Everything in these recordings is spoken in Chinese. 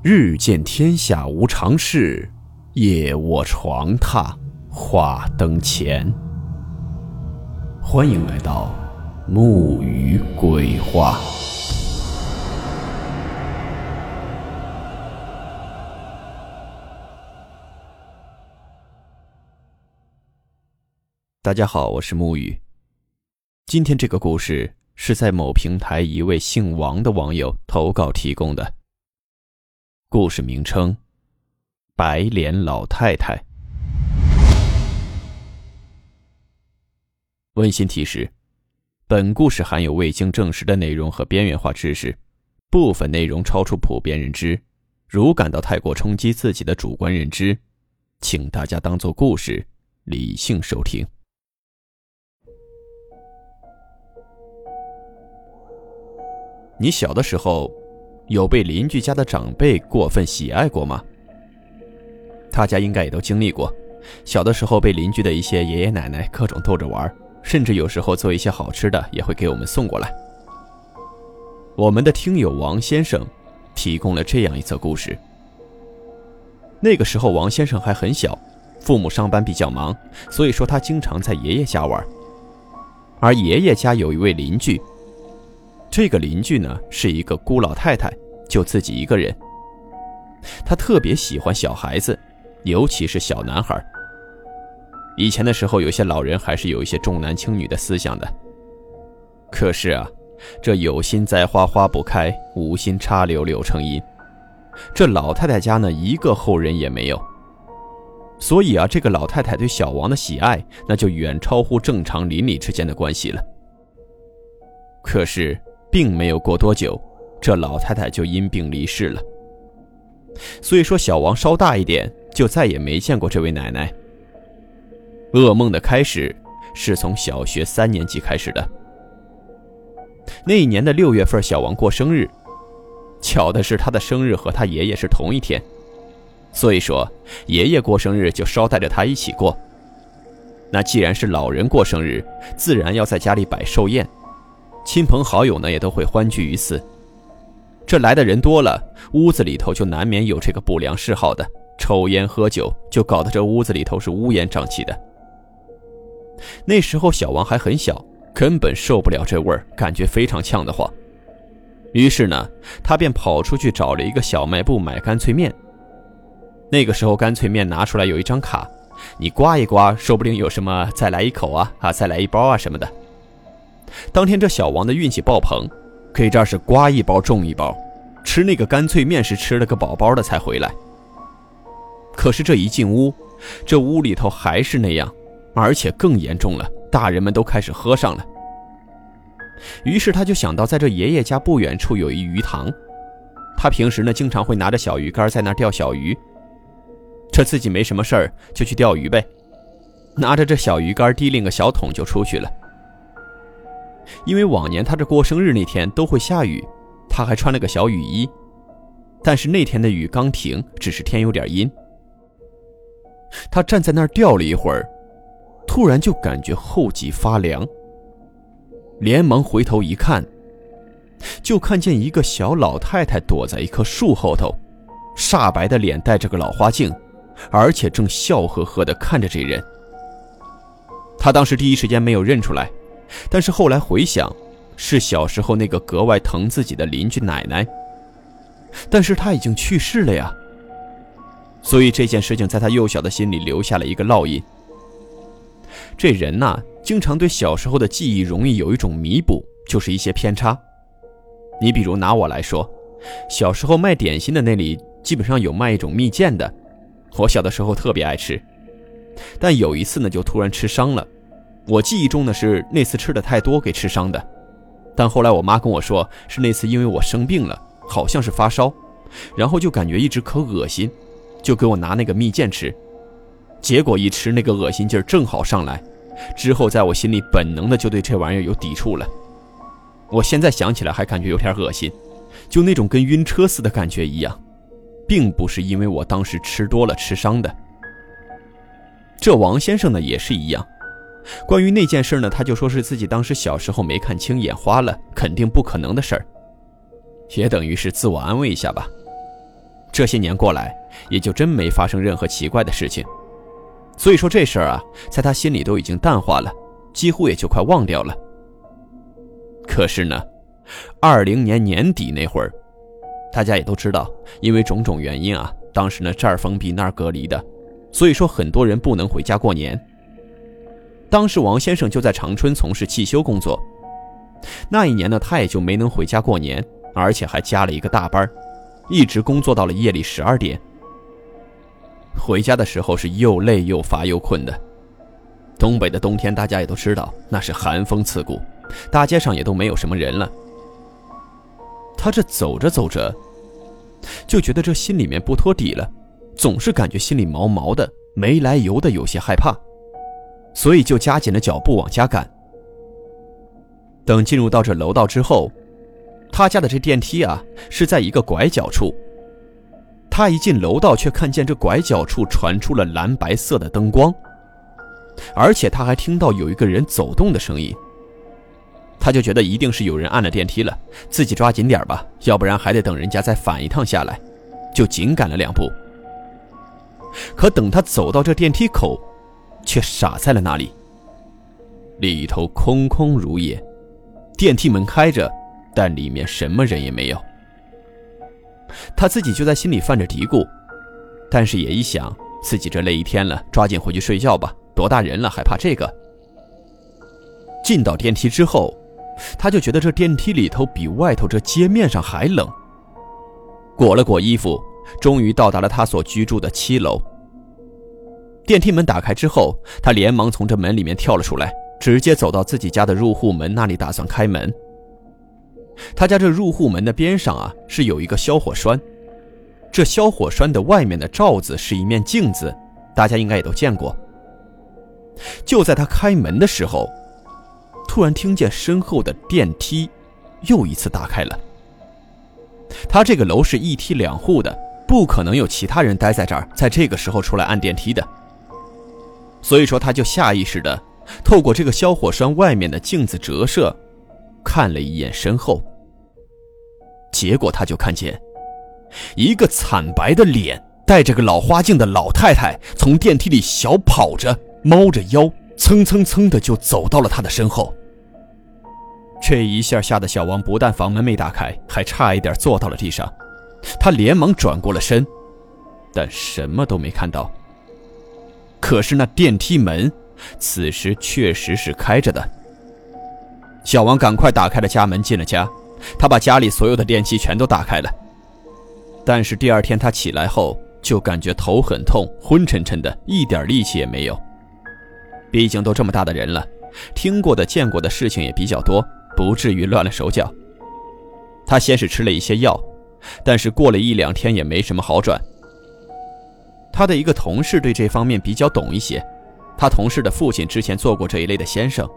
日见天下无常事，夜卧床榻话灯前。欢迎来到木鱼鬼话。大家好，我是木鱼。今天这个故事是在某平台一位姓王的网友投稿提供的。故事名称：白脸老太太。温馨提示：本故事含有未经证实的内容和边缘化知识，部分内容超出普遍认知。如感到太过冲击自己的主观认知，请大家当做故事，理性收听。你小的时候。有被邻居家的长辈过分喜爱过吗？大家应该也都经历过，小的时候被邻居的一些爷爷奶奶各种逗着玩，甚至有时候做一些好吃的也会给我们送过来。我们的听友王先生提供了这样一则故事。那个时候王先生还很小，父母上班比较忙，所以说他经常在爷爷家玩。而爷爷家有一位邻居。这个邻居呢是一个孤老太太，就自己一个人。她特别喜欢小孩子，尤其是小男孩。以前的时候，有些老人还是有一些重男轻女的思想的。可是啊，这有心栽花花不开，无心插柳柳成荫。这老太太家呢，一个后人也没有。所以啊，这个老太太对小王的喜爱，那就远超乎正常邻里之间的关系了。可是。并没有过多久，这老太太就因病离世了。所以说，小王稍大一点，就再也没见过这位奶奶。噩梦的开始是从小学三年级开始的。那一年的六月份，小王过生日，巧的是他的生日和他爷爷是同一天，所以说爷爷过生日就捎带着他一起过。那既然是老人过生日，自然要在家里摆寿宴。亲朋好友呢也都会欢聚于此，这来的人多了，屋子里头就难免有这个不良嗜好的抽烟喝酒，就搞得这屋子里头是乌烟瘴气的。那时候小王还很小，根本受不了这味儿，感觉非常呛得慌。于是呢，他便跑出去找了一个小卖部买干脆面。那个时候干脆面拿出来有一张卡，你刮一刮，说不定有什么再来一口啊啊，再来一包啊什么的。当天这小王的运气爆棚，可这是刮一包中一包，吃那个干脆面是吃了个饱饱的才回来。可是这一进屋，这屋里头还是那样，而且更严重了，大人们都开始喝上了。于是他就想到，在这爷爷家不远处有一鱼塘，他平时呢经常会拿着小鱼竿在那钓小鱼。这自己没什么事儿，就去钓鱼呗，拿着这小鱼竿提拎个小桶就出去了。因为往年他这过生日那天都会下雨，他还穿了个小雨衣。但是那天的雨刚停，只是天有点阴。他站在那儿钓了一会儿，突然就感觉后脊发凉，连忙回头一看，就看见一个小老太太躲在一棵树后头，煞白的脸，戴着个老花镜，而且正笑呵呵地看着这人。他当时第一时间没有认出来。但是后来回想，是小时候那个格外疼自己的邻居奶奶。但是她已经去世了呀。所以这件事情在他幼小的心里留下了一个烙印。这人呐，经常对小时候的记忆容易有一种弥补，就是一些偏差。你比如拿我来说，小时候卖点心的那里基本上有卖一种蜜饯的，我小的时候特别爱吃，但有一次呢，就突然吃伤了。我记忆中呢是那次吃的太多给吃伤的，但后来我妈跟我说是那次因为我生病了，好像是发烧，然后就感觉一直可恶心，就给我拿那个蜜饯吃，结果一吃那个恶心劲儿正好上来，之后在我心里本能的就对这玩意儿有抵触了。我现在想起来还感觉有点恶心，就那种跟晕车似的感觉一样，并不是因为我当时吃多了吃伤的。这王先生呢也是一样。关于那件事呢，他就说是自己当时小时候没看清，眼花了，肯定不可能的事儿，也等于是自我安慰一下吧。这些年过来，也就真没发生任何奇怪的事情。所以说这事儿啊，在他心里都已经淡化了，几乎也就快忘掉了。可是呢，二零年年底那会儿，大家也都知道，因为种种原因啊，当时呢这儿封闭那儿隔离的，所以说很多人不能回家过年。当时王先生就在长春从事汽修工作，那一年呢他也就没能回家过年，而且还加了一个大班，一直工作到了夜里十二点。回家的时候是又累又乏又困的。东北的冬天，大家也都知道，那是寒风刺骨，大街上也都没有什么人了。他这走着走着，就觉得这心里面不托底了，总是感觉心里毛毛的，没来由的有些害怕，所以就加紧了脚步往家赶。等进入到这楼道之后，他家的这电梯啊是在一个拐角处。他一进楼道，却看见这拐角处传出了蓝白色的灯光，而且他还听到有一个人走动的声音。他就觉得一定是有人按了电梯了，自己抓紧点吧，要不然还得等人家再返一趟下来，就紧赶了两步。可等他走到这电梯口，却傻在了那里。里头空空如也，电梯门开着，但里面什么人也没有。他自己就在心里犯着嘀咕，但是也一想，自己这累一天了，抓紧回去睡觉吧。多大人了，还怕这个？进到电梯之后，他就觉得这电梯里头比外头这街面上还冷。裹了裹衣服，终于到达了他所居住的七楼。电梯门打开之后，他连忙从这门里面跳了出来，直接走到自己家的入户门那里，打算开门。他家这入户门的边上啊，是有一个消火栓。这消火栓的外面的罩子是一面镜子，大家应该也都见过。就在他开门的时候，突然听见身后的电梯又一次打开了。他这个楼是一梯两户的，不可能有其他人待在这儿，在这个时候出来按电梯的。所以说，他就下意识的透过这个消火栓外面的镜子折射。看了一眼身后，结果他就看见一个惨白的脸、戴着个老花镜的老太太从电梯里小跑着、猫着腰，蹭蹭蹭的就走到了他的身后。这一下吓得小王不但房门没打开，还差一点坐到了地上。他连忙转过了身，但什么都没看到。可是那电梯门此时确实是开着的。小王赶快打开了家门，进了家。他把家里所有的电器全都打开了。但是第二天他起来后，就感觉头很痛，昏沉沉的，一点力气也没有。毕竟都这么大的人了，听过的、见过的事情也比较多，不至于乱了手脚。他先是吃了一些药，但是过了一两天也没什么好转。他的一个同事对这方面比较懂一些，他同事的父亲之前做过这一类的先生。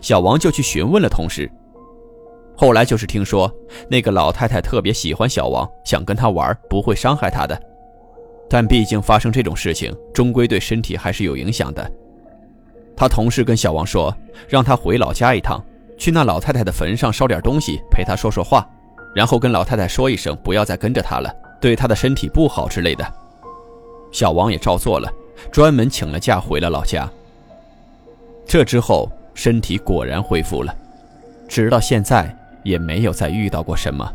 小王就去询问了同事，后来就是听说那个老太太特别喜欢小王，想跟他玩，不会伤害他的。但毕竟发生这种事情，终归对身体还是有影响的。他同事跟小王说，让他回老家一趟，去那老太太的坟上烧点东西，陪她说说话，然后跟老太太说一声，不要再跟着他了，对他的身体不好之类的。小王也照做了，专门请了假回了老家。这之后。身体果然恢复了，直到现在也没有再遇到过什么。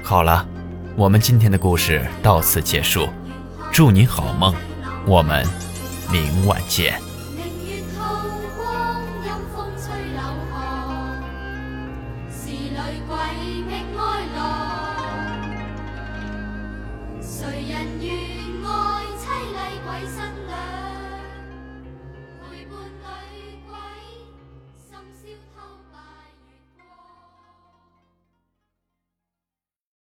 好了，我们今天的故事到此结束，祝你好梦，我们明晚见。郎，谁人愿爱凄厉鬼身？